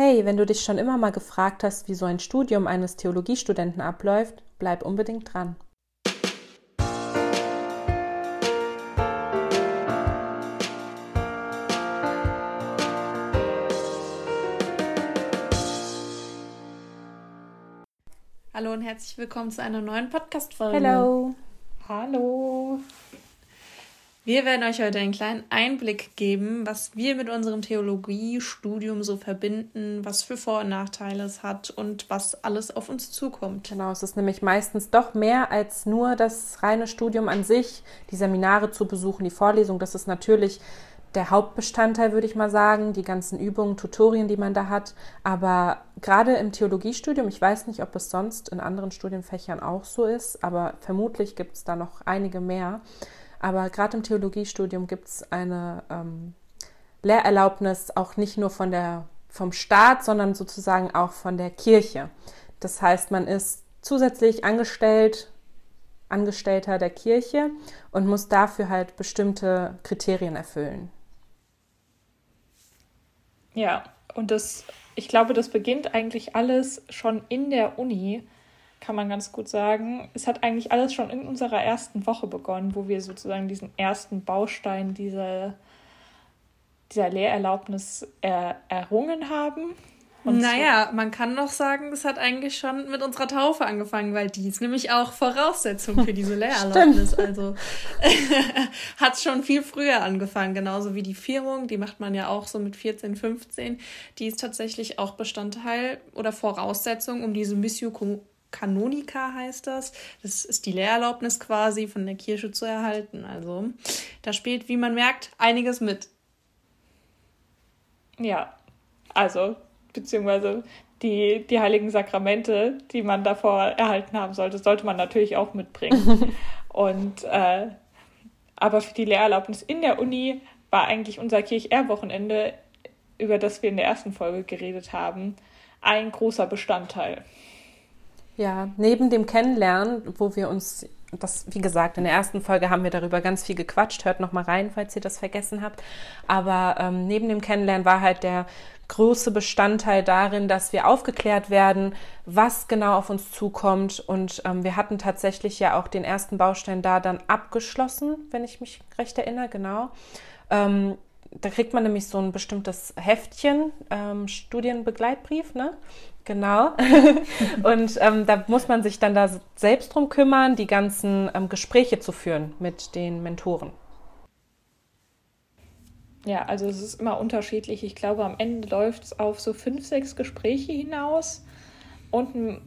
Hey, wenn du dich schon immer mal gefragt hast, wie so ein Studium eines Theologiestudenten abläuft, bleib unbedingt dran. Hallo und herzlich willkommen zu einer neuen Podcast-Folge. Hallo. Hallo. Wir werden euch heute einen kleinen Einblick geben, was wir mit unserem Theologiestudium so verbinden, was für Vor- und Nachteile es hat und was alles auf uns zukommt. Genau, es ist nämlich meistens doch mehr als nur das reine Studium an sich, die Seminare zu besuchen, die Vorlesung. Das ist natürlich der Hauptbestandteil, würde ich mal sagen, die ganzen Übungen, Tutorien, die man da hat. Aber gerade im Theologiestudium, ich weiß nicht, ob es sonst in anderen Studienfächern auch so ist, aber vermutlich gibt es da noch einige mehr aber gerade im Theologiestudium gibt es eine ähm, Lehrerlaubnis auch nicht nur von der, vom Staat, sondern sozusagen auch von der Kirche. Das heißt, man ist zusätzlich angestellt, Angestellter der Kirche und muss dafür halt bestimmte Kriterien erfüllen. Ja, und das, ich glaube, das beginnt eigentlich alles schon in der Uni kann man ganz gut sagen. Es hat eigentlich alles schon in unserer ersten Woche begonnen, wo wir sozusagen diesen ersten Baustein dieser, dieser Lehrerlaubnis er, errungen haben. Und naja, so man kann noch sagen, das hat eigentlich schon mit unserer Taufe angefangen, weil die ist nämlich auch Voraussetzung für diese Lehrerlaubnis. also hat schon viel früher angefangen, genauso wie die Firmung, die macht man ja auch so mit 14, 15. Die ist tatsächlich auch Bestandteil oder Voraussetzung, um diese Missio Kanonika heißt das. Das ist die Lehrerlaubnis quasi von der Kirche zu erhalten. Also da spielt, wie man merkt, einiges mit. Ja, also, beziehungsweise die, die heiligen Sakramente, die man davor erhalten haben sollte, sollte man natürlich auch mitbringen. Und äh, aber für die Lehrerlaubnis in der Uni war eigentlich unser Kirch-R-Wochenende, über das wir in der ersten Folge geredet haben, ein großer Bestandteil. Ja, neben dem Kennenlernen, wo wir uns, das, wie gesagt, in der ersten Folge haben wir darüber ganz viel gequatscht, hört noch mal rein, falls ihr das vergessen habt. Aber ähm, neben dem Kennenlernen war halt der große Bestandteil darin, dass wir aufgeklärt werden, was genau auf uns zukommt. Und ähm, wir hatten tatsächlich ja auch den ersten Baustein da dann abgeschlossen, wenn ich mich recht erinnere, genau. Ähm, da kriegt man nämlich so ein bestimmtes Heftchen, ähm, Studienbegleitbrief, ne? Genau. und ähm, da muss man sich dann da selbst drum kümmern, die ganzen ähm, Gespräche zu führen mit den Mentoren. Ja, also es ist immer unterschiedlich. Ich glaube, am Ende läuft es auf so fünf, sechs Gespräche hinaus und ein,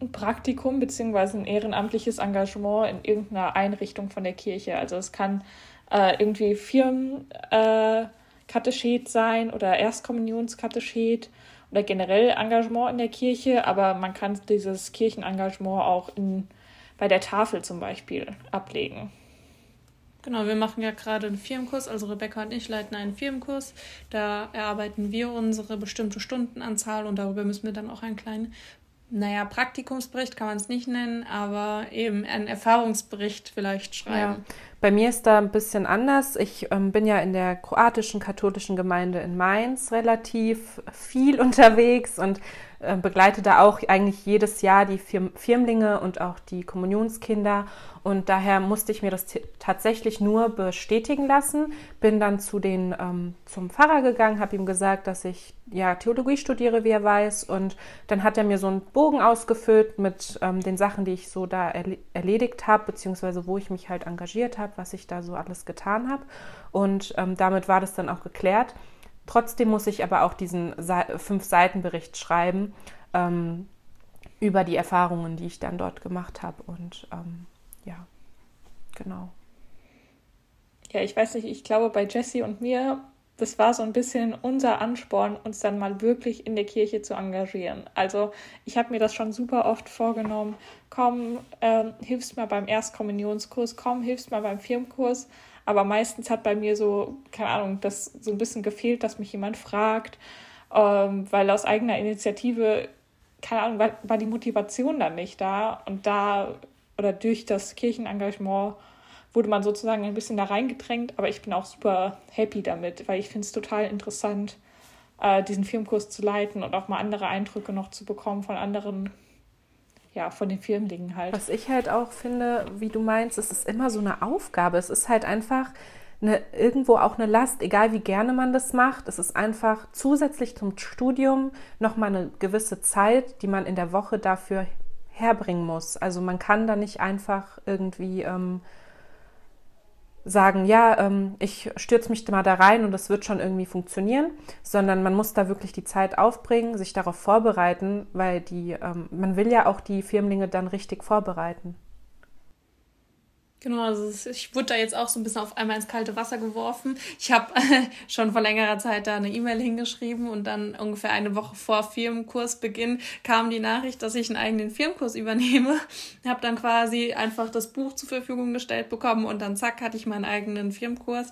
ein Praktikum beziehungsweise ein ehrenamtliches Engagement in irgendeiner Einrichtung von der Kirche. Also es kann äh, irgendwie Firmenkatechet äh, sein oder Erstkommunionskatechet oder generell Engagement in der Kirche, aber man kann dieses Kirchenengagement auch in, bei der Tafel zum Beispiel ablegen. Genau, wir machen ja gerade einen Firmenkurs, also Rebecca und ich leiten einen Firmenkurs. Da erarbeiten wir unsere bestimmte Stundenanzahl und darüber müssen wir dann auch einen kleinen naja, Praktikumsbericht kann man es nicht nennen, aber eben einen Erfahrungsbericht vielleicht schreiben. Ja. Bei mir ist da ein bisschen anders. Ich ähm, bin ja in der kroatischen katholischen Gemeinde in Mainz relativ viel unterwegs und äh, begleite da auch eigentlich jedes Jahr die Firm Firmlinge und auch die Kommunionskinder. Und daher musste ich mir das tatsächlich nur bestätigen lassen. Bin dann zu den, ähm, zum Pfarrer gegangen, habe ihm gesagt, dass ich ja Theologie studiere, wie er weiß. Und dann hat er mir so einen Bogen ausgefüllt mit ähm, den Sachen, die ich so da erle erledigt habe, beziehungsweise wo ich mich halt engagiert habe, was ich da so alles getan habe. Und ähm, damit war das dann auch geklärt. Trotzdem muss ich aber auch diesen Fünf-Seiten-Bericht schreiben ähm, über die Erfahrungen, die ich dann dort gemacht habe. Und ähm, ja, genau. Ja, ich weiß nicht, ich glaube, bei Jesse und mir, das war so ein bisschen unser Ansporn, uns dann mal wirklich in der Kirche zu engagieren. Also ich habe mir das schon super oft vorgenommen, komm, ähm, hilfst mal beim Erstkommunionskurs, komm, hilfst mal beim Firmenkurs. Aber meistens hat bei mir so, keine Ahnung, das so ein bisschen gefehlt, dass mich jemand fragt, ähm, weil aus eigener Initiative, keine Ahnung, war, war die Motivation dann nicht da. Und da oder durch das Kirchenengagement wurde man sozusagen ein bisschen da reingedrängt. Aber ich bin auch super happy damit, weil ich finde es total interessant, äh, diesen Filmkurs zu leiten und auch mal andere Eindrücke noch zu bekommen von anderen, ja, von den Filmdingen halt. Was ich halt auch finde, wie du meinst, es ist immer so eine Aufgabe. Es ist halt einfach eine, irgendwo auch eine Last, egal wie gerne man das macht. Es ist einfach zusätzlich zum Studium nochmal eine gewisse Zeit, die man in der Woche dafür herbringen muss. Also man kann da nicht einfach irgendwie ähm, sagen, ja, ähm, ich stürze mich mal da rein und das wird schon irgendwie funktionieren, sondern man muss da wirklich die Zeit aufbringen, sich darauf vorbereiten, weil die, ähm, man will ja auch die Firmlinge dann richtig vorbereiten. Genau, also ich wurde da jetzt auch so ein bisschen auf einmal ins kalte Wasser geworfen. Ich habe schon vor längerer Zeit da eine E-Mail hingeschrieben und dann ungefähr eine Woche vor Firmenkursbeginn kam die Nachricht, dass ich einen eigenen Firmenkurs übernehme. Habe dann quasi einfach das Buch zur Verfügung gestellt bekommen und dann zack hatte ich meinen eigenen Firmenkurs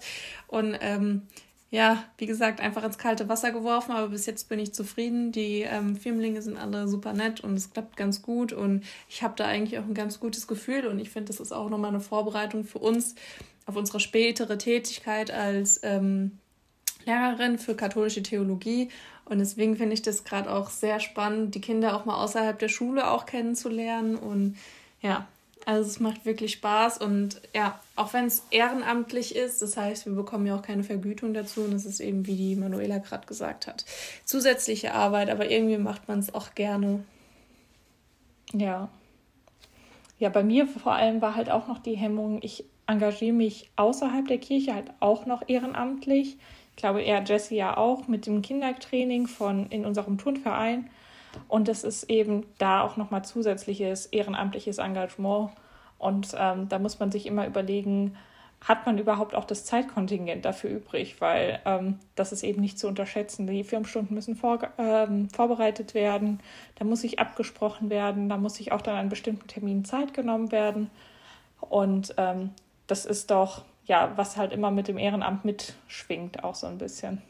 und ähm, ja, wie gesagt, einfach ins kalte Wasser geworfen, aber bis jetzt bin ich zufrieden. Die ähm, Firmlinge sind alle super nett und es klappt ganz gut und ich habe da eigentlich auch ein ganz gutes Gefühl und ich finde, das ist auch nochmal eine Vorbereitung für uns auf unsere spätere Tätigkeit als ähm, Lehrerin für katholische Theologie und deswegen finde ich das gerade auch sehr spannend, die Kinder auch mal außerhalb der Schule auch kennenzulernen und ja, also es macht wirklich Spaß und ja, auch wenn es ehrenamtlich ist, das heißt, wir bekommen ja auch keine Vergütung dazu und das ist eben, wie die Manuela gerade gesagt hat, zusätzliche Arbeit, aber irgendwie macht man es auch gerne. Ja. Ja, bei mir vor allem war halt auch noch die Hemmung, ich engagiere mich außerhalb der Kirche halt auch noch ehrenamtlich. Ich glaube, er, Jesse ja auch mit dem Kindertraining von in unserem Turnverein. Und es ist eben da auch nochmal zusätzliches ehrenamtliches Engagement. Und ähm, da muss man sich immer überlegen, hat man überhaupt auch das Zeitkontingent dafür übrig? Weil ähm, das ist eben nicht zu unterschätzen. Die Firmenstunden müssen vor, ähm, vorbereitet werden, da muss sich abgesprochen werden, da muss sich auch dann an bestimmten Terminen Zeit genommen werden. Und ähm, das ist doch, ja, was halt immer mit dem Ehrenamt mitschwingt, auch so ein bisschen.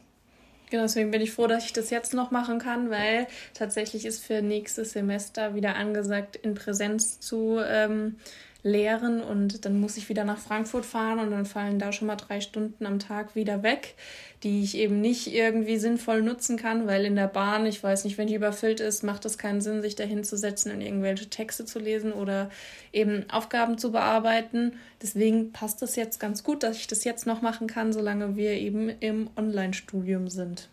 Genau, deswegen bin ich froh, dass ich das jetzt noch machen kann, weil tatsächlich ist für nächstes Semester wieder angesagt, in Präsenz zu ähm, lehren und dann muss ich wieder nach Frankfurt fahren und dann fallen da schon mal drei Stunden am Tag wieder weg, die ich eben nicht irgendwie sinnvoll nutzen kann, weil in der Bahn, ich weiß nicht, wenn die überfüllt ist, macht es keinen Sinn, sich dahin zu setzen und irgendwelche Texte zu lesen oder eben Aufgaben zu bearbeiten. Deswegen passt es jetzt ganz gut, dass ich das jetzt noch machen kann, solange wir eben im Online-Studium sind.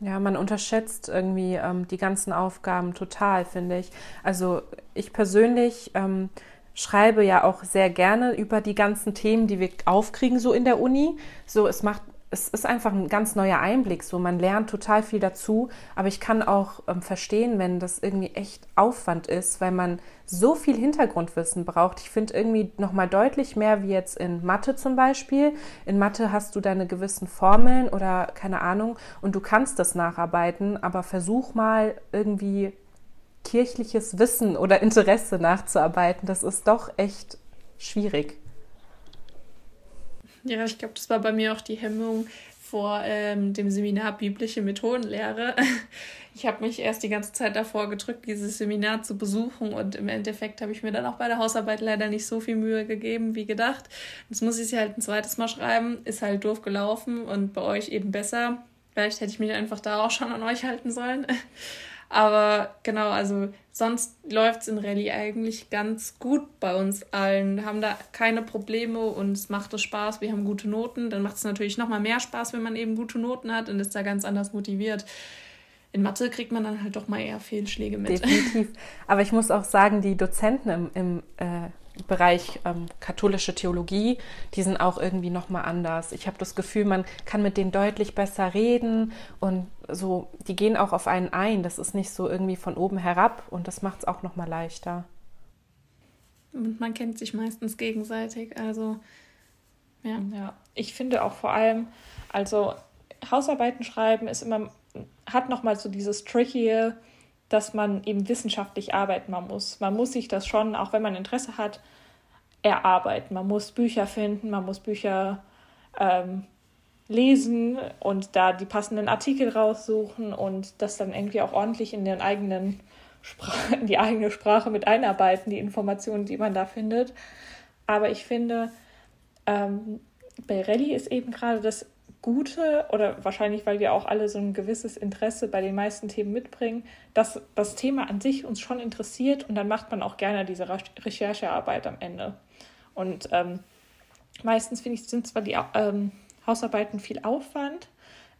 Ja, man unterschätzt irgendwie ähm, die ganzen Aufgaben total, finde ich. Also ich persönlich ähm, schreibe ja auch sehr gerne über die ganzen Themen, die wir aufkriegen so in der Uni. So, es macht es ist einfach ein ganz neuer Einblick. So, man lernt total viel dazu, aber ich kann auch ähm, verstehen, wenn das irgendwie echt Aufwand ist, weil man so viel Hintergrundwissen braucht. Ich finde irgendwie noch mal deutlich mehr wie jetzt in Mathe zum Beispiel. In Mathe hast du deine gewissen Formeln oder keine Ahnung und du kannst das nacharbeiten, aber versuch mal irgendwie kirchliches Wissen oder Interesse nachzuarbeiten. Das ist doch echt schwierig. Ja, ich glaube, das war bei mir auch die Hemmung vor ähm, dem Seminar Biblische Methodenlehre. Ich habe mich erst die ganze Zeit davor gedrückt, dieses Seminar zu besuchen und im Endeffekt habe ich mir dann auch bei der Hausarbeit leider nicht so viel Mühe gegeben wie gedacht. Jetzt muss ich sie halt ein zweites Mal schreiben, ist halt doof gelaufen und bei euch eben besser. Vielleicht hätte ich mich einfach da auch schon an euch halten sollen. Aber genau, also sonst läuft es in Rallye eigentlich ganz gut bei uns allen. Wir haben da keine Probleme und es macht es Spaß. Wir haben gute Noten. Dann macht es natürlich nochmal mehr Spaß, wenn man eben gute Noten hat und ist da ganz anders motiviert. In Mathe kriegt man dann halt doch mal eher Fehlschläge mit. Definitiv. Aber ich muss auch sagen, die Dozenten im, im äh Bereich ähm, katholische Theologie, die sind auch irgendwie nochmal anders. Ich habe das Gefühl, man kann mit denen deutlich besser reden und so, die gehen auch auf einen ein. Das ist nicht so irgendwie von oben herab und das macht es auch nochmal leichter. Und man kennt sich meistens gegenseitig, also ja. Ja, ich finde auch vor allem, also Hausarbeiten schreiben ist immer, hat nochmal so dieses Tricky, dass man eben wissenschaftlich arbeiten muss. Man muss sich das schon, auch wenn man Interesse hat, erarbeiten. Man muss Bücher finden, man muss Bücher ähm, lesen und da die passenden Artikel raussuchen und das dann irgendwie auch ordentlich in den eigenen in die eigene Sprache mit einarbeiten, die Informationen, die man da findet. Aber ich finde, ähm, bei Rallye ist eben gerade das Gute, oder wahrscheinlich, weil wir auch alle so ein gewisses Interesse bei den meisten Themen mitbringen, dass das Thema an sich uns schon interessiert und dann macht man auch gerne diese Recherchearbeit am Ende. Und ähm, meistens finde ich, sind zwar die ähm, Hausarbeiten viel Aufwand,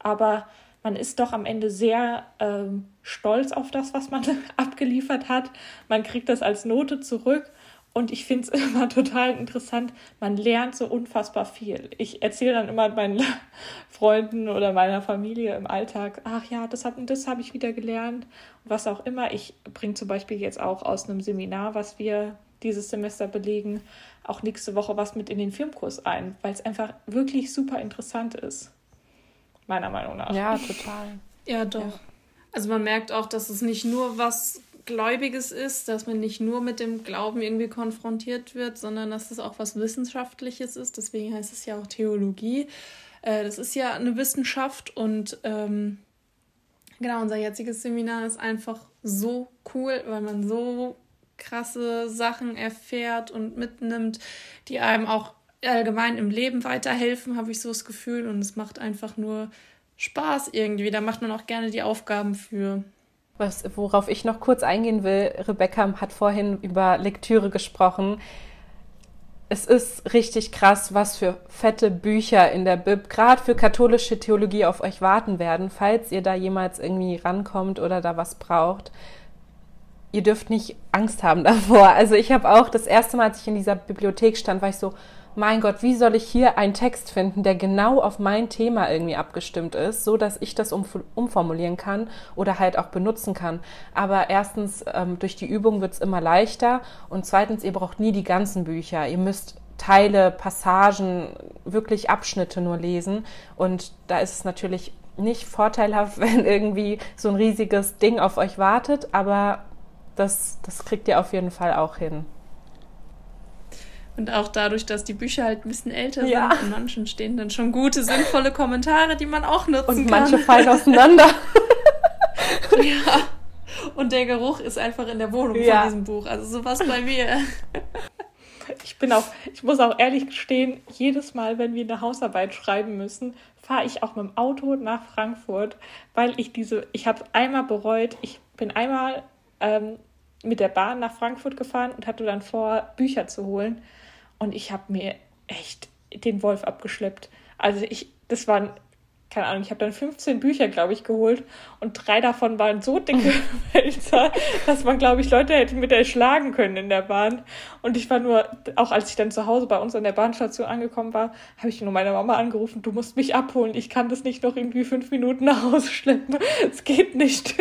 aber man ist doch am Ende sehr ähm, stolz auf das, was man abgeliefert hat. Man kriegt das als Note zurück und ich finde es immer total interessant. Man lernt so unfassbar viel. Ich erzähle dann immer meinen Freunden oder meiner Familie im Alltag, ach ja, das habe das hab ich wieder gelernt. Was auch immer. Ich bringe zum Beispiel jetzt auch aus einem Seminar, was wir dieses Semester belegen, auch nächste Woche was mit in den Filmkurs ein, weil es einfach wirklich super interessant ist. Meiner Meinung nach. Ja, total. Ja, doch. Ja. Also man merkt auch, dass es nicht nur was Gläubiges ist, dass man nicht nur mit dem Glauben irgendwie konfrontiert wird, sondern dass es auch was Wissenschaftliches ist. Deswegen heißt es ja auch Theologie. Äh, das ist ja eine Wissenschaft und ähm, genau, unser jetziges Seminar ist einfach so cool, weil man so krasse Sachen erfährt und mitnimmt, die einem auch allgemein im Leben weiterhelfen, habe ich so das Gefühl. Und es macht einfach nur Spaß irgendwie. Da macht man auch gerne die Aufgaben für. Was, worauf ich noch kurz eingehen will, Rebecca hat vorhin über Lektüre gesprochen. Es ist richtig krass, was für fette Bücher in der Bib, gerade für katholische Theologie, auf euch warten werden, falls ihr da jemals irgendwie rankommt oder da was braucht. Ihr dürft nicht Angst haben davor. Also ich habe auch das erste Mal, als ich in dieser Bibliothek stand, war ich so, mein Gott, wie soll ich hier einen Text finden, der genau auf mein Thema irgendwie abgestimmt ist, so dass ich das um, umformulieren kann oder halt auch benutzen kann. Aber erstens, ähm, durch die Übung wird es immer leichter und zweitens, ihr braucht nie die ganzen Bücher. Ihr müsst Teile, Passagen, wirklich Abschnitte nur lesen und da ist es natürlich nicht vorteilhaft, wenn irgendwie so ein riesiges Ding auf euch wartet, aber das, das kriegt ihr auf jeden Fall auch hin. Und auch dadurch, dass die Bücher halt ein bisschen älter ja. sind, in manchen stehen dann schon gute, sinnvolle Kommentare, die man auch nutzen Und kann. Und manche fallen auseinander. ja. Und der Geruch ist einfach in der Wohnung ja. von diesem Buch. Also sowas bei mir. Ich bin auch, ich muss auch ehrlich gestehen, jedes Mal, wenn wir eine Hausarbeit schreiben müssen, fahre ich auch mit dem Auto nach Frankfurt, weil ich diese, ich habe einmal bereut, ich bin einmal ähm, mit der Bahn nach Frankfurt gefahren und hatte dann vor, Bücher zu holen. Und ich habe mir echt den Wolf abgeschleppt. Also ich, das waren, keine Ahnung, ich habe dann 15 Bücher, glaube ich, geholt und drei davon waren so dicke Wälzer, dass man, glaube ich, Leute hätte mit erschlagen können in der Bahn. Und ich war nur, auch als ich dann zu Hause bei uns an der Bahnstation angekommen war, habe ich nur meine Mama angerufen, du musst mich abholen, ich kann das nicht noch irgendwie fünf Minuten nach Hause schleppen. Es geht nicht.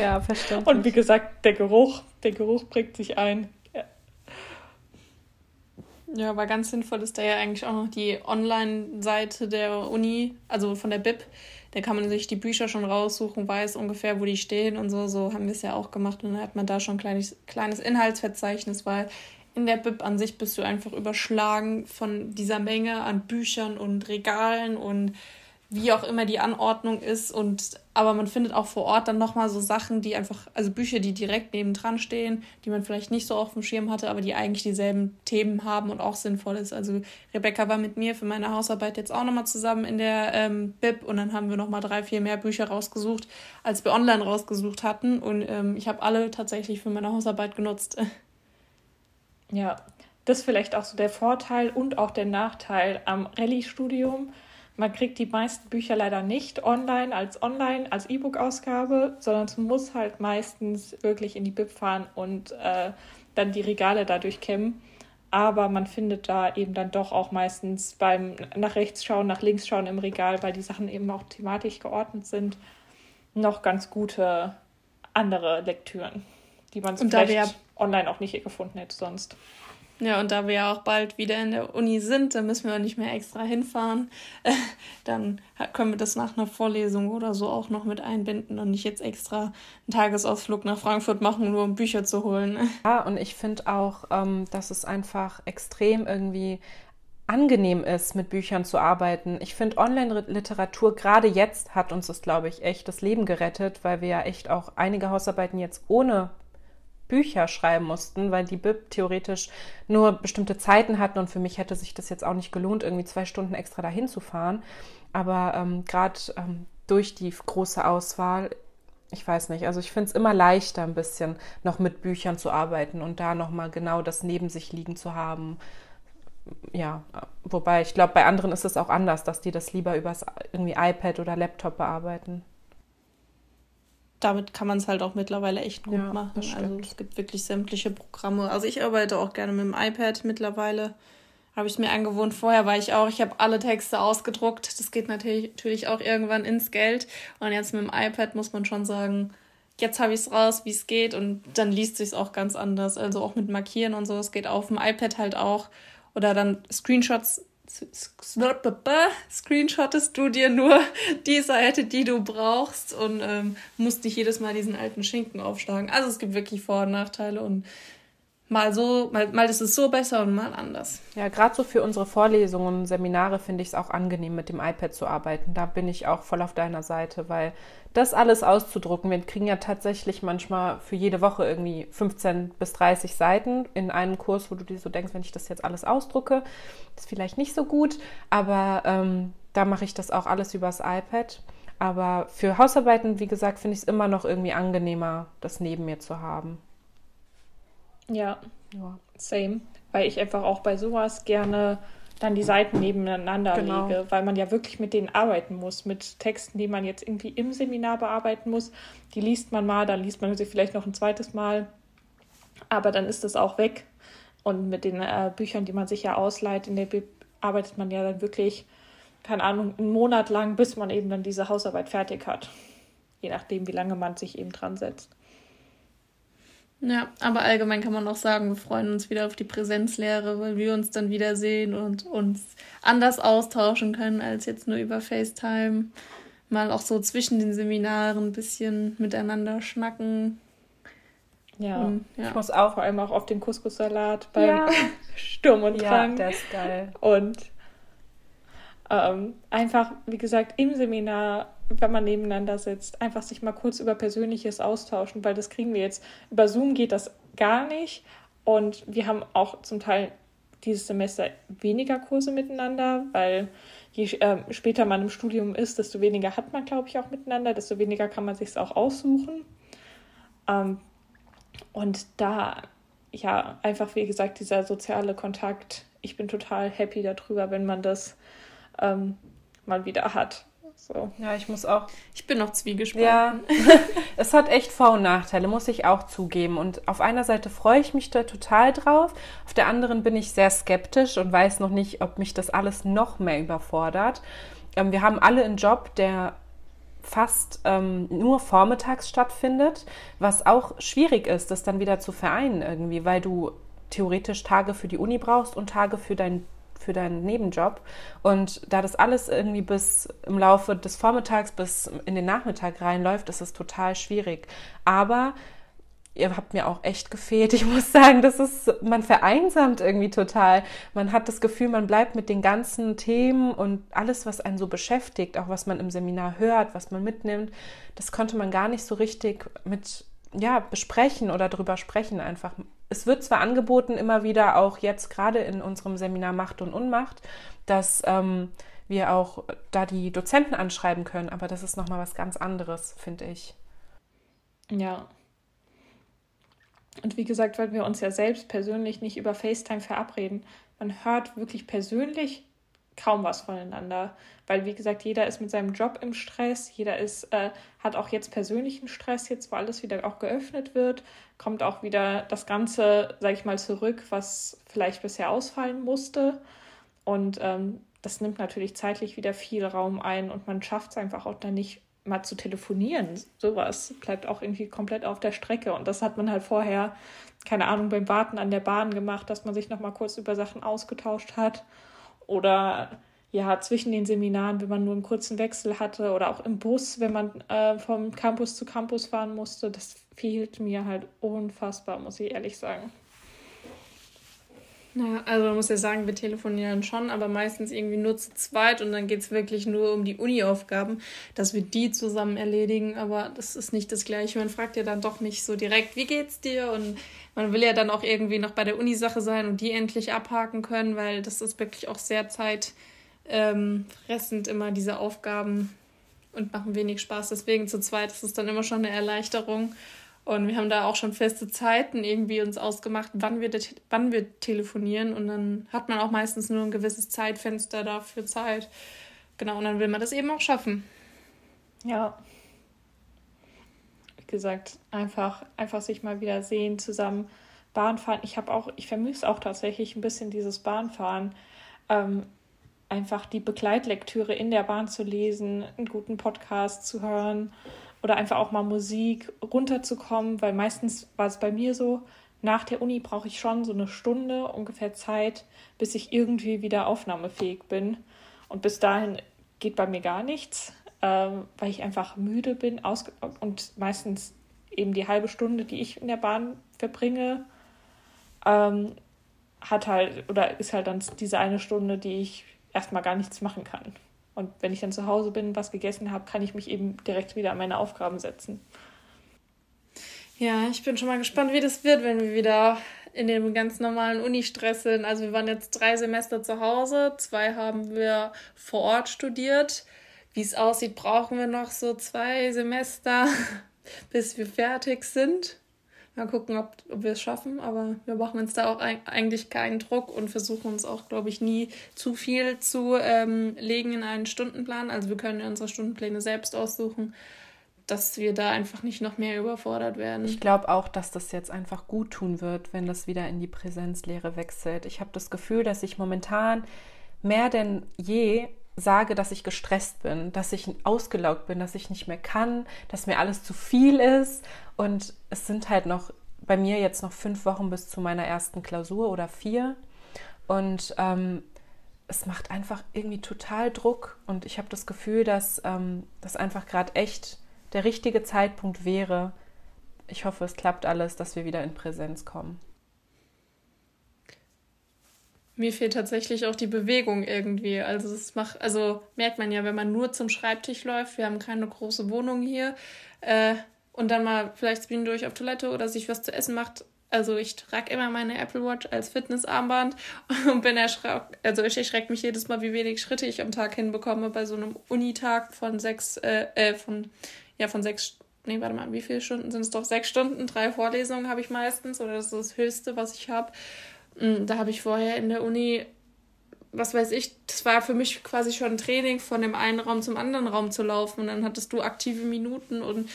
ja, verständlich. Und wie gesagt, der Geruch, der Geruch prägt sich ein. Ja, aber ganz sinnvoll ist da ja eigentlich auch noch die Online-Seite der Uni, also von der BIP. Da kann man sich die Bücher schon raussuchen, weiß ungefähr, wo die stehen und so. So haben wir es ja auch gemacht und dann hat man da schon ein kleines, kleines Inhaltsverzeichnis, weil in der BIP an sich bist du einfach überschlagen von dieser Menge an Büchern und Regalen und wie auch immer die Anordnung ist und aber man findet auch vor Ort dann nochmal so Sachen, die einfach, also Bücher, die direkt nebendran stehen, die man vielleicht nicht so auf dem Schirm hatte, aber die eigentlich dieselben Themen haben und auch sinnvoll ist. Also Rebecca war mit mir für meine Hausarbeit jetzt auch nochmal zusammen in der ähm, Bib und dann haben wir nochmal drei, vier mehr Bücher rausgesucht, als wir online rausgesucht hatten und ähm, ich habe alle tatsächlich für meine Hausarbeit genutzt. Ja, das ist vielleicht auch so der Vorteil und auch der Nachteil am Rallye-Studium man kriegt die meisten Bücher leider nicht online als online, als E-Book-Ausgabe, sondern es muss halt meistens wirklich in die Bib fahren und äh, dann die Regale dadurch kämmen. Aber man findet da eben dann doch auch meistens beim nach rechts schauen, nach links schauen im Regal, weil die Sachen eben auch thematisch geordnet sind, noch ganz gute andere Lektüren, die man vielleicht online auch nicht gefunden hätte sonst. Ja, und da wir ja auch bald wieder in der Uni sind, dann müssen wir auch nicht mehr extra hinfahren. dann können wir das nach einer Vorlesung oder so auch noch mit einbinden und nicht jetzt extra einen Tagesausflug nach Frankfurt machen, nur um Bücher zu holen. Ja, und ich finde auch, ähm, dass es einfach extrem irgendwie angenehm ist, mit Büchern zu arbeiten. Ich finde, Online-Literatur gerade jetzt hat uns das, glaube ich, echt das Leben gerettet, weil wir ja echt auch einige Hausarbeiten jetzt ohne Bücher schreiben mussten, weil die Bib theoretisch nur bestimmte Zeiten hatten und für mich hätte sich das jetzt auch nicht gelohnt, irgendwie zwei Stunden extra dahin zu fahren. Aber ähm, gerade ähm, durch die große Auswahl, ich weiß nicht, also ich finde es immer leichter, ein bisschen noch mit Büchern zu arbeiten und da nochmal genau das neben sich liegen zu haben. Ja, wobei ich glaube, bei anderen ist es auch anders, dass die das lieber übers irgendwie iPad oder Laptop bearbeiten damit kann man es halt auch mittlerweile echt gut ja, machen. Also es gibt wirklich sämtliche Programme. Also ich arbeite auch gerne mit dem iPad mittlerweile. Habe ich mir angewohnt. Vorher war ich auch, ich habe alle Texte ausgedruckt. Das geht natürlich, natürlich auch irgendwann ins Geld. Und jetzt mit dem iPad muss man schon sagen, jetzt habe ich es raus, wie es geht. Und dann liest sich auch ganz anders. Also auch mit Markieren und so. Es geht auf dem iPad halt auch. Oder dann Screenshots screenshottest du dir nur die Seite, die du brauchst und ähm, musst nicht jedes Mal diesen alten Schinken aufschlagen. Also es gibt wirklich Vor- und Nachteile und mal so, mal, mal ist es so besser und mal anders. Ja, gerade so für unsere Vorlesungen und Seminare finde ich es auch angenehm, mit dem iPad zu arbeiten. Da bin ich auch voll auf deiner Seite, weil das alles auszudrucken, wir kriegen ja tatsächlich manchmal für jede Woche irgendwie 15 bis 30 Seiten in einem Kurs, wo du dir so denkst, wenn ich das jetzt alles ausdrucke, ist vielleicht nicht so gut, aber ähm, da mache ich das auch alles übers iPad. Aber für Hausarbeiten, wie gesagt, finde ich es immer noch irgendwie angenehmer, das neben mir zu haben. Ja, ja, same. Weil ich einfach auch bei sowas gerne dann die Seiten nebeneinander genau. lege, weil man ja wirklich mit denen arbeiten muss, mit Texten, die man jetzt irgendwie im Seminar bearbeiten muss. Die liest man mal, dann liest man sie vielleicht noch ein zweites Mal, aber dann ist das auch weg. Und mit den äh, Büchern, die man sich ja ausleiht, in der Bib arbeitet man ja dann wirklich, keine Ahnung, einen Monat lang, bis man eben dann diese Hausarbeit fertig hat. Je nachdem, wie lange man sich eben dran setzt. Ja, aber allgemein kann man auch sagen, wir freuen uns wieder auf die Präsenzlehre, weil wir uns dann wiedersehen und uns anders austauschen können als jetzt nur über FaceTime. Mal auch so zwischen den Seminaren ein bisschen miteinander schnacken. Ja, und, ja. ich muss auch vor allem auch auf den Couscous-Salat beim ja. Sturm und Drang. Ja, der ist geil. Und ähm, einfach, wie gesagt, im Seminar wenn man nebeneinander sitzt, einfach sich mal kurz über Persönliches austauschen, weil das kriegen wir jetzt. Über Zoom geht das gar nicht. Und wir haben auch zum Teil dieses Semester weniger Kurse miteinander, weil je äh, später man im Studium ist, desto weniger hat man, glaube ich, auch miteinander, desto weniger kann man sich auch aussuchen. Ähm, und da, ja, einfach wie gesagt, dieser soziale Kontakt, ich bin total happy darüber, wenn man das ähm, mal wieder hat. So. Ja, ich muss auch. Ich bin noch zwiegespannt. Ja, es hat echt Vor- und Nachteile, muss ich auch zugeben. Und auf einer Seite freue ich mich da total drauf, auf der anderen bin ich sehr skeptisch und weiß noch nicht, ob mich das alles noch mehr überfordert. Ähm, wir haben alle einen Job, der fast ähm, nur vormittags stattfindet, was auch schwierig ist, das dann wieder zu vereinen irgendwie, weil du theoretisch Tage für die Uni brauchst und Tage für dein für deinen Nebenjob. Und da das alles irgendwie bis im Laufe des Vormittags bis in den Nachmittag reinläuft, ist es total schwierig. Aber ihr habt mir auch echt gefehlt. Ich muss sagen, das ist, man vereinsamt irgendwie total. Man hat das Gefühl, man bleibt mit den ganzen Themen und alles, was einen so beschäftigt, auch was man im Seminar hört, was man mitnimmt, das konnte man gar nicht so richtig mit, ja, besprechen oder drüber sprechen einfach es wird zwar angeboten, immer wieder auch jetzt gerade in unserem Seminar Macht und Unmacht, dass ähm, wir auch da die Dozenten anschreiben können, aber das ist nochmal was ganz anderes, finde ich. Ja. Und wie gesagt, weil wir uns ja selbst persönlich nicht über FaceTime verabreden, man hört wirklich persönlich kaum was voneinander. Weil, wie gesagt, jeder ist mit seinem Job im Stress, jeder ist, äh, hat auch jetzt persönlichen Stress, jetzt wo alles wieder auch geöffnet wird, kommt auch wieder das Ganze, sag ich mal, zurück, was vielleicht bisher ausfallen musste. Und ähm, das nimmt natürlich zeitlich wieder viel Raum ein und man schafft es einfach auch dann nicht mal zu telefonieren. Sowas bleibt auch irgendwie komplett auf der Strecke. Und das hat man halt vorher, keine Ahnung, beim Warten an der Bahn gemacht, dass man sich nochmal kurz über Sachen ausgetauscht hat. Oder ja, zwischen den Seminaren, wenn man nur einen kurzen Wechsel hatte oder auch im Bus, wenn man äh, vom Campus zu Campus fahren musste, das fehlt mir halt unfassbar, muss ich ehrlich sagen. Naja, also man muss ja sagen, wir telefonieren schon, aber meistens irgendwie nur zu zweit und dann geht es wirklich nur um die Uni-Aufgaben, dass wir die zusammen erledigen, aber das ist nicht das Gleiche. Man fragt ja dann doch nicht so direkt, wie geht's dir? Und man will ja dann auch irgendwie noch bei der Uni-Sache sein und die endlich abhaken können, weil das ist wirklich auch sehr zeitfressend, ähm, immer diese Aufgaben und machen wenig Spaß. Deswegen zu zweit ist es dann immer schon eine Erleichterung. Und wir haben da auch schon feste Zeiten irgendwie uns ausgemacht, wann wir, wann wir telefonieren. Und dann hat man auch meistens nur ein gewisses Zeitfenster dafür Zeit. Genau, und dann will man das eben auch schaffen. Ja. Gesagt, einfach, einfach sich mal wieder sehen, zusammen Bahnfahren. Ich habe auch, ich vermisse auch tatsächlich ein bisschen dieses Bahnfahren. Ähm, einfach die Begleitlektüre in der Bahn zu lesen, einen guten Podcast zu hören oder einfach auch mal Musik runterzukommen, weil meistens war es bei mir so, nach der Uni brauche ich schon so eine Stunde ungefähr Zeit, bis ich irgendwie wieder aufnahmefähig bin. Und bis dahin geht bei mir gar nichts, ähm, weil ich einfach müde bin und meistens eben die halbe Stunde, die ich in der Bahn verbringe, ähm, hat halt oder ist halt dann diese eine Stunde, die ich erstmal gar nichts machen kann. Und wenn ich dann zu Hause bin, was gegessen habe, kann ich mich eben direkt wieder an meine Aufgaben setzen. Ja, ich bin schon mal gespannt, wie das wird, wenn wir wieder in dem ganz normalen Uni-Stress sind. Also wir waren jetzt drei Semester zu Hause, zwei haben wir vor Ort studiert. Wie es aussieht, brauchen wir noch so zwei Semester, bis wir fertig sind. Mal gucken, ob, ob wir es schaffen, aber wir machen uns da auch eigentlich keinen Druck und versuchen uns auch, glaube ich, nie zu viel zu ähm, legen in einen Stundenplan. Also wir können ja unsere Stundenpläne selbst aussuchen, dass wir da einfach nicht noch mehr überfordert werden. Ich glaube auch, dass das jetzt einfach gut tun wird, wenn das wieder in die Präsenzlehre wechselt. Ich habe das Gefühl, dass ich momentan mehr denn je sage, dass ich gestresst bin, dass ich ausgelaugt bin, dass ich nicht mehr kann, dass mir alles zu viel ist. Und es sind halt noch bei mir jetzt noch fünf Wochen bis zu meiner ersten Klausur oder vier. Und ähm, es macht einfach irgendwie total Druck. Und ich habe das Gefühl, dass ähm, das einfach gerade echt der richtige Zeitpunkt wäre. Ich hoffe, es klappt alles, dass wir wieder in Präsenz kommen. Mir fehlt tatsächlich auch die Bewegung irgendwie. Also das macht, also merkt man ja, wenn man nur zum Schreibtisch läuft, wir haben keine große Wohnung hier, äh, und dann mal vielleicht zwischendurch auf Toilette oder sich was zu essen macht. Also ich trage immer meine Apple Watch als Fitnessarmband und bin erschreckt, also ich erschrecke mich jedes Mal, wie wenig Schritte ich am Tag hinbekomme bei so einem Unitag von sechs, äh, äh von, ja, von sechs, nee, warte mal, wie viele Stunden sind es doch? Sechs Stunden, drei Vorlesungen habe ich meistens oder das ist das Höchste, was ich habe. Mm, da habe ich vorher in der Uni, was weiß ich, das war für mich quasi schon ein Training, von dem einen Raum zum anderen Raum zu laufen. Und dann hattest du aktive Minuten und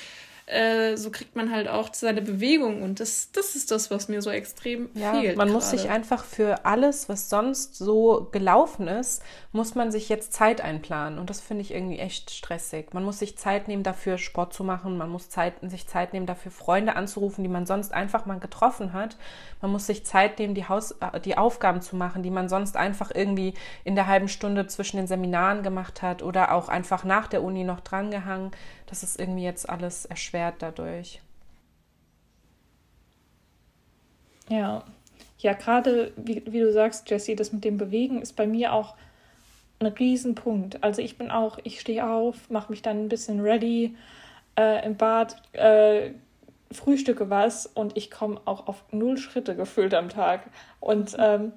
äh, so kriegt man halt auch seine Bewegung und das, das ist das, was mir so extrem ja, fehlt. Man grade. muss sich einfach für alles, was sonst so gelaufen ist, muss man sich jetzt Zeit einplanen und das finde ich irgendwie echt stressig. Man muss sich Zeit nehmen dafür, Sport zu machen, man muss Zeit, sich Zeit nehmen dafür, Freunde anzurufen, die man sonst einfach mal getroffen hat. Man muss sich Zeit nehmen, die, Haus, äh, die Aufgaben zu machen, die man sonst einfach irgendwie in der halben Stunde zwischen den Seminaren gemacht hat oder auch einfach nach der Uni noch drangehangen das ist irgendwie jetzt alles erschwert dadurch. Ja, ja, gerade wie, wie du sagst, Jessie, das mit dem Bewegen ist bei mir auch ein Riesenpunkt. Also ich bin auch, ich stehe auf, mache mich dann ein bisschen ready äh, im Bad, äh, frühstücke was und ich komme auch auf null Schritte gefühlt am Tag. Und ähm,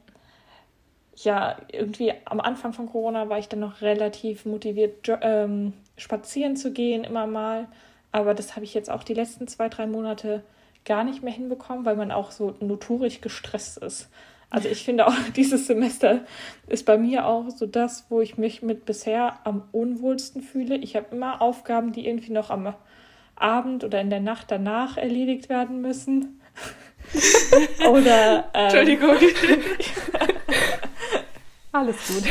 ja, irgendwie am Anfang von Corona war ich dann noch relativ motiviert, ähm, spazieren zu gehen, immer mal. Aber das habe ich jetzt auch die letzten zwei, drei Monate gar nicht mehr hinbekommen, weil man auch so notorisch gestresst ist. Also ich finde auch, dieses Semester ist bei mir auch so das, wo ich mich mit bisher am unwohlsten fühle. Ich habe immer Aufgaben, die irgendwie noch am Abend oder in der Nacht danach erledigt werden müssen. oder. Ähm, Entschuldigung. Alles gut.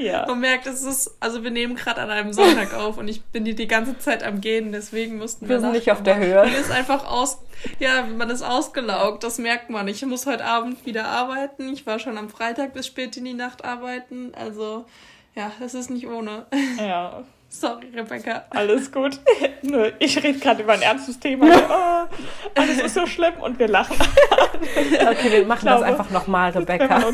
Ja. Man merkt, es ist, also wir nehmen gerade an einem Sonntag auf und ich bin die, die ganze Zeit am Gehen, deswegen mussten wir. Wir sind nicht auf der Höhe. Man ist einfach aus, ja, man ist ausgelaugt, das merkt man. Ich muss heute Abend wieder arbeiten. Ich war schon am Freitag bis spät in die Nacht arbeiten. Also, ja, das ist nicht ohne. Ja. Sorry, Rebecca. Alles gut. Nur ich rede gerade über ein ernstes Thema. Oh, alles ist so schlimm und wir lachen. okay, wir machen glaube, das einfach nochmal, Rebecca.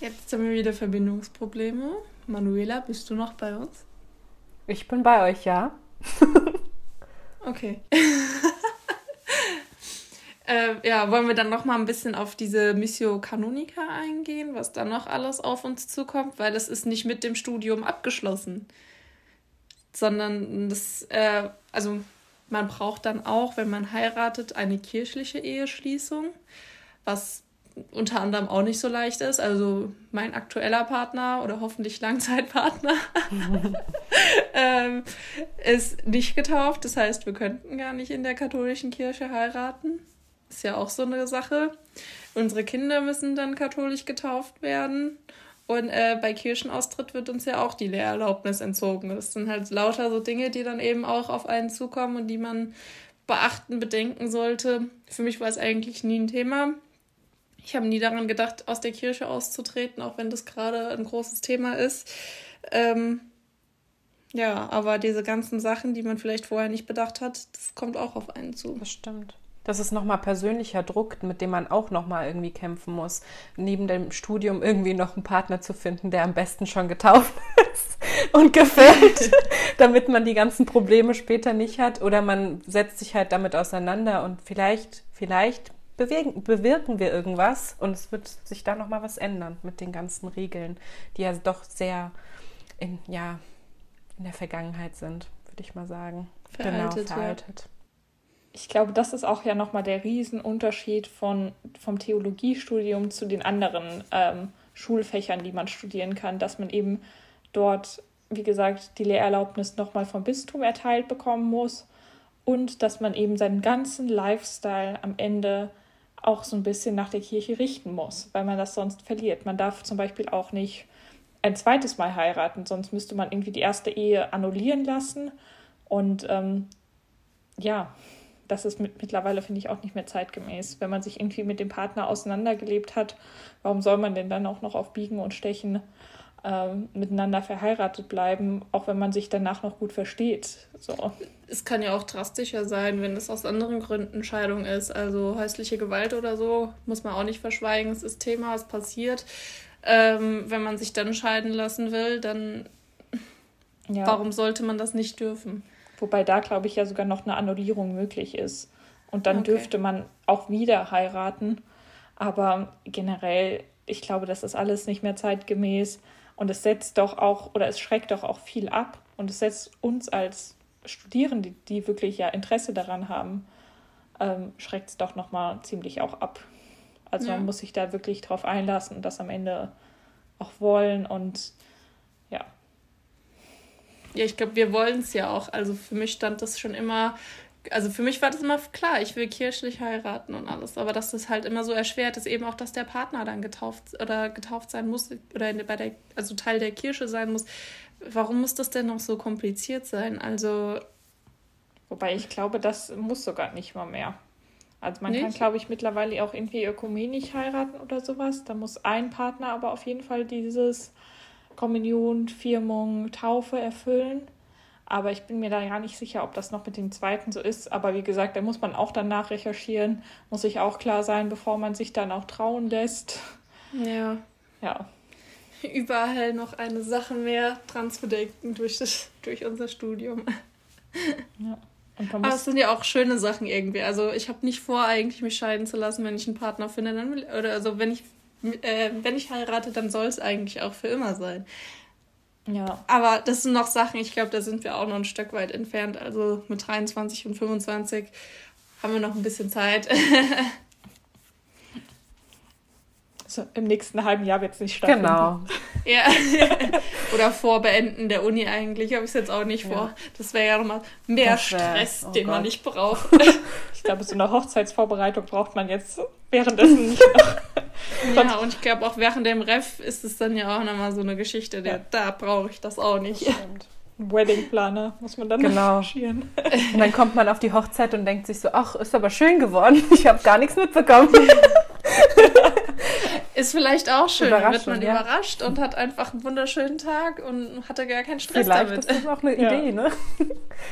Jetzt haben wir wieder Verbindungsprobleme. Manuela, bist du noch bei uns? Ich bin bei euch, ja. okay. Äh, ja, wollen wir dann noch mal ein bisschen auf diese Missio Canonica eingehen, was da noch alles auf uns zukommt, weil es ist nicht mit dem Studium abgeschlossen, sondern das, äh, also man braucht dann auch, wenn man heiratet, eine kirchliche Eheschließung, was unter anderem auch nicht so leicht ist. Also mein aktueller Partner oder hoffentlich Langzeitpartner ähm, ist nicht getauft. Das heißt, wir könnten gar nicht in der katholischen Kirche heiraten. Ist ja auch so eine Sache. Unsere Kinder müssen dann katholisch getauft werden. Und äh, bei Kirchenaustritt wird uns ja auch die Lehrerlaubnis entzogen. Das sind halt lauter so Dinge, die dann eben auch auf einen zukommen und die man beachten, bedenken sollte. Für mich war es eigentlich nie ein Thema. Ich habe nie daran gedacht, aus der Kirche auszutreten, auch wenn das gerade ein großes Thema ist. Ähm, ja, aber diese ganzen Sachen, die man vielleicht vorher nicht bedacht hat, das kommt auch auf einen zu. Das stimmt. Das ist nochmal persönlicher Druck, mit dem man auch nochmal irgendwie kämpfen muss. Neben dem Studium irgendwie noch einen Partner zu finden, der am besten schon getauft ist und gefällt, damit man die ganzen Probleme später nicht hat. Oder man setzt sich halt damit auseinander und vielleicht, vielleicht bewegen, bewirken wir irgendwas und es wird sich da nochmal was ändern mit den ganzen Regeln, die ja doch sehr in, ja, in der Vergangenheit sind, würde ich mal sagen. Veraltet, genau, veraltet. Ja ich glaube, das ist auch ja nochmal der Riesenunterschied von, vom Theologiestudium zu den anderen ähm, Schulfächern, die man studieren kann, dass man eben dort, wie gesagt, die Lehrerlaubnis nochmal vom Bistum erteilt bekommen muss und dass man eben seinen ganzen Lifestyle am Ende auch so ein bisschen nach der Kirche richten muss, weil man das sonst verliert. Man darf zum Beispiel auch nicht ein zweites Mal heiraten, sonst müsste man irgendwie die erste Ehe annullieren lassen. Und ähm, ja, das ist mit, mittlerweile, finde ich, auch nicht mehr zeitgemäß. Wenn man sich irgendwie mit dem Partner auseinandergelebt hat, warum soll man denn dann auch noch auf Biegen und Stechen äh, miteinander verheiratet bleiben, auch wenn man sich danach noch gut versteht? So. Es kann ja auch drastischer sein, wenn es aus anderen Gründen Scheidung ist. Also häusliche Gewalt oder so, muss man auch nicht verschweigen. Es ist Thema, es passiert. Ähm, wenn man sich dann scheiden lassen will, dann ja. warum sollte man das nicht dürfen? Wobei da, glaube ich, ja sogar noch eine Annullierung möglich ist. Und dann okay. dürfte man auch wieder heiraten. Aber generell, ich glaube, das ist alles nicht mehr zeitgemäß. Und es setzt doch auch, oder es schreckt doch auch viel ab. Und es setzt uns als Studierende, die wirklich ja Interesse daran haben, ähm, schreckt es doch nochmal ziemlich auch ab. Also ja. man muss sich da wirklich drauf einlassen und das am Ende auch wollen. Und ja, ich glaube, wir wollen es ja auch. Also für mich stand das schon immer, also für mich war das immer klar, ich will kirchlich heiraten und alles. Aber dass das halt immer so erschwert ist, eben auch, dass der Partner dann getauft oder getauft sein muss oder bei der, also Teil der Kirche sein muss. Warum muss das denn noch so kompliziert sein? Also. Wobei ich glaube, das muss sogar nicht mal mehr. Also man nicht? kann, glaube ich, mittlerweile auch irgendwie ökumenisch heiraten oder sowas. Da muss ein Partner aber auf jeden Fall dieses Kommunion, Firmung, Taufe erfüllen. Aber ich bin mir da gar nicht sicher, ob das noch mit dem zweiten so ist. Aber wie gesagt, da muss man auch danach recherchieren. Muss sich auch klar sein, bevor man sich dann auch trauen lässt. Ja. Ja. Überall noch eine Sache mehr dran zu denken durch, das, durch unser Studium. Ja. Aber es sind ja auch schöne Sachen irgendwie. Also ich habe nicht vor, eigentlich mich scheiden zu lassen, wenn ich einen Partner finde. Dann will, oder also wenn ich äh, wenn ich heirate, dann soll es eigentlich auch für immer sein. Ja. Aber das sind noch Sachen, ich glaube, da sind wir auch noch ein Stück weit entfernt. Also mit 23 und 25 haben wir noch ein bisschen Zeit. so, Im nächsten halben Jahr wird es nicht stattfinden. Genau. Ja. Oder vor Beenden der Uni eigentlich habe ich es jetzt auch nicht ja. vor. Das wäre ja nochmal mehr Stress, oh den Gott. man nicht braucht. ich glaube, so eine Hochzeitsvorbereitung braucht man jetzt währenddessen nicht. Ja, und ich glaube auch während dem Ref ist es dann ja auch nochmal so eine Geschichte, der, ja. da brauche ich das auch nicht. Das Weddingplaner muss man dann genau. recherchieren. Und dann kommt man auf die Hochzeit und denkt sich so, ach, ist aber schön geworden. Ich habe gar nichts mitbekommen. Ist vielleicht auch schön. Dann wird man ja. überrascht und hat einfach einen wunderschönen Tag und hatte gar keinen Stress vielleicht damit. Vielleicht ist das auch eine Idee, ja. ne?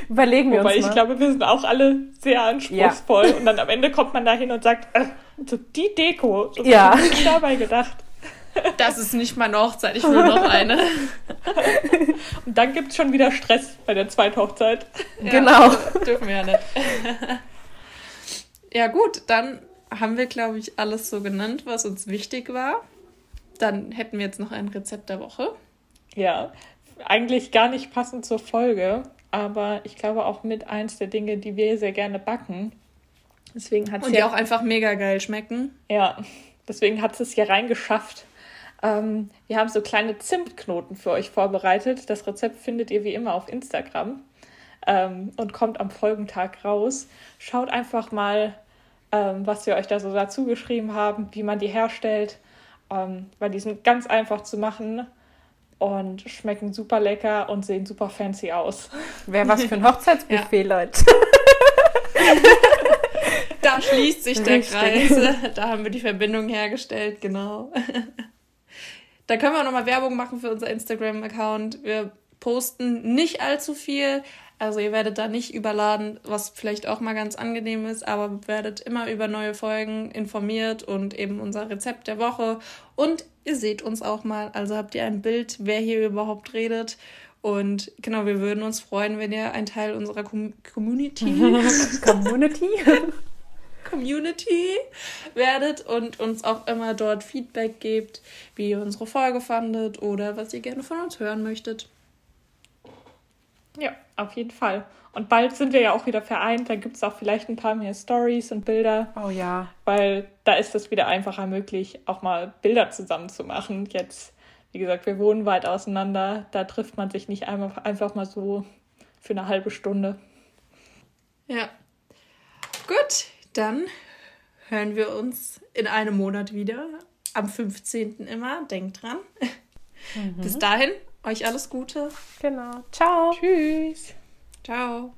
Überlegen wir Wobei uns mal. ich glaube, wir sind auch alle sehr anspruchsvoll. Ja. Und dann am Ende kommt man da hin und sagt, äh, so die Deko. So ja. Ich dabei gedacht. Das ist nicht meine Hochzeit, ich will noch eine. Und dann gibt es schon wieder Stress bei der zweiten Hochzeit. Ja, genau. Dürfen wir ja nicht. Ja, gut, dann haben wir, glaube ich, alles so genannt, was uns wichtig war. Dann hätten wir jetzt noch ein Rezept der Woche. Ja, eigentlich gar nicht passend zur Folge, aber ich glaube auch mit eins der Dinge, die wir sehr gerne backen. Deswegen hat's Und die ja, auch einfach mega geil schmecken. Ja, deswegen hat es hier reingeschafft. Ähm, wir haben so kleine Zimtknoten für euch vorbereitet. Das Rezept findet ihr wie immer auf Instagram ähm, und kommt am Folgentag raus. Schaut einfach mal ähm, was wir euch da so dazu geschrieben haben, wie man die herstellt, ähm, weil die sind ganz einfach zu machen und schmecken super lecker und sehen super fancy aus. Wäre was für ein Hochzeitsbuffet, ja. Leute. da schließt sich der Richtig. Kreis. Da haben wir die Verbindung hergestellt, genau. Da können wir auch nochmal Werbung machen für unser Instagram-Account. Wir posten nicht allzu viel, also ihr werdet da nicht überladen, was vielleicht auch mal ganz angenehm ist, aber werdet immer über neue Folgen informiert und eben unser Rezept der Woche. Und ihr seht uns auch mal, also habt ihr ein Bild, wer hier überhaupt redet. Und genau, wir würden uns freuen, wenn ihr ein Teil unserer Com Community Community Community werdet und uns auch immer dort Feedback gebt, wie ihr unsere Folge fandet oder was ihr gerne von uns hören möchtet. Ja, auf jeden Fall. Und bald sind wir ja auch wieder vereint. Da gibt es auch vielleicht ein paar mehr Stories und Bilder. Oh ja. Weil da ist es wieder einfacher möglich, auch mal Bilder zusammen zu machen. Jetzt, wie gesagt, wir wohnen weit auseinander. Da trifft man sich nicht einmal, einfach mal so für eine halbe Stunde. Ja. Gut, dann hören wir uns in einem Monat wieder. Am 15. immer. Denkt dran. Mhm. Bis dahin euch alles Gute. Genau. Ciao. Tschüss. Ciao.